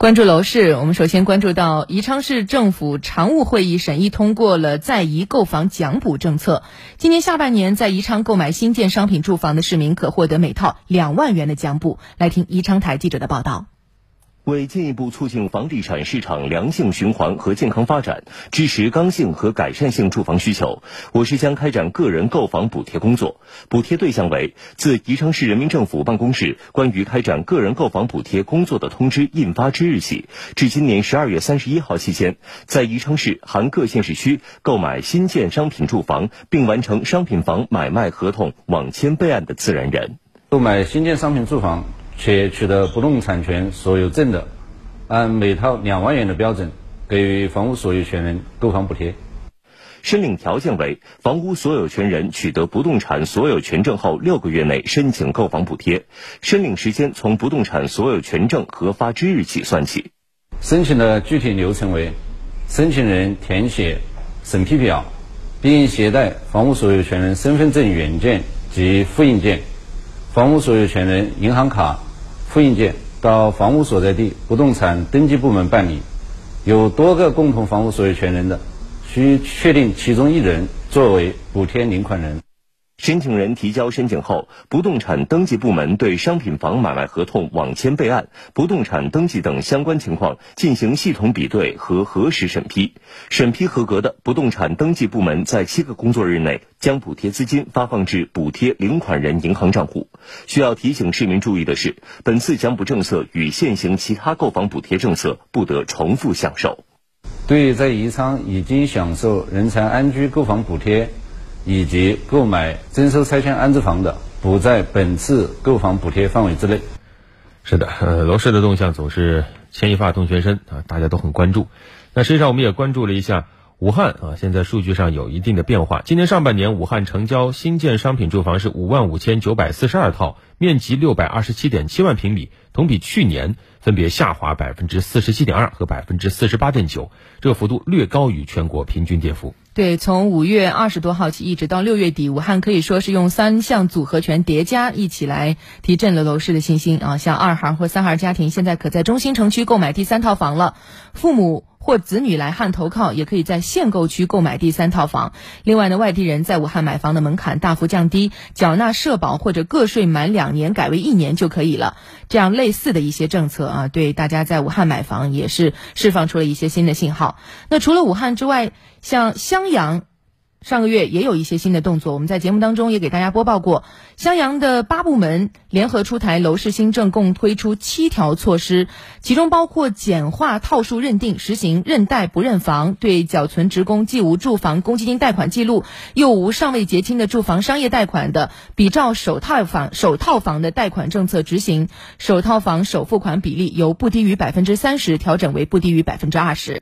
关注楼市，我们首先关注到宜昌市政府常务会议审议通过了在宜购房奖补政策。今年下半年在宜昌购买新建商品住房的市民可获得每套两万元的奖补。来听宜昌台记者的报道。为进一步促进房地产市场良性循环和健康发展，支持刚性和改善性住房需求，我市将开展个人购房补贴工作。补贴对象为自宜昌市人民政府办公室关于开展个人购房补贴工作的通知印发之日起，至今年十二月三十一号期间，在宜昌市含各县市区购买新建商品住房并完成商品房买卖合同网签备案的自然人，购买新建商品住房。且取得不动产权所有证的，按每套两万元的标准，给予房屋所有权人购房补贴。申领条件为：房屋所有权人取得不动产所有权证后六个月内申请购房补贴，申领时间从不动产所有权证核发之日起算起。申请的具体流程为：申请人填写审批表，并携带房屋所有权人身份证原件及复印件、房屋所有权人银行卡。复印件到房屋所在地不动产登记部门办理，有多个共同房屋所有权人的，需确定其中一人作为补贴领款人。申请人提交申请后，不动产登记部门对商品房买卖合同网签备案、不动产登记等相关情况进行系统比对和核实审批。审批合格的，不动产登记部门在七个工作日内将补贴资金发放至补贴领款人银行账户。需要提醒市民注意的是，本次奖补政策与现行其他购房补贴政策不得重复享受。对在宜昌已经享受人才安居购房补贴。以及购买征收拆迁安置房的，不在本次购房补贴范围之内。是的，呃，楼市的动向总是牵一发动全身啊，大家都很关注。那实际上我们也关注了一下武汉啊，现在数据上有一定的变化。今年上半年，武汉成交新建商品住房是五万五千九百四十二套，面积六百二十七点七万平米，同比去年分别下滑百分之四十七点二和百分之四十八点九，这个幅度略高于全国平均跌幅。对，从五月二十多号起一直到六月底，武汉可以说是用三项组合拳叠加一起来提振了楼市的信心啊！像二孩或三孩家庭现在可在中心城区购买第三套房了，父母或子女来汉投靠，也可以在限购区购买第三套房。另外呢，外地人在武汉买房的门槛大幅降低，缴纳社保或者个税满两年改为一年就可以了。这样类似的一些政策啊，对大家在武汉买房也是释放出了一些新的信号。那除了武汉之外，像襄阳，上个月也有一些新的动作，我们在节目当中也给大家播报过。襄阳的八部门联合出台楼市新政，共推出七条措施，其中包括简化套数认定，实行认贷不认房，对缴存职工既无住房公积金贷款记录，又无尚未结清的住房商业贷款的，比照首套房首套房的贷款政策执行，首套房首付款比例由不低于百分之三十调整为不低于百分之二十。